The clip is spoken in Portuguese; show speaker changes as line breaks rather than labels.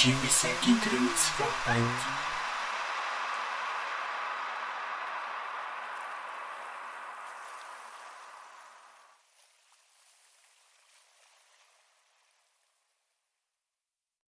time segue transformando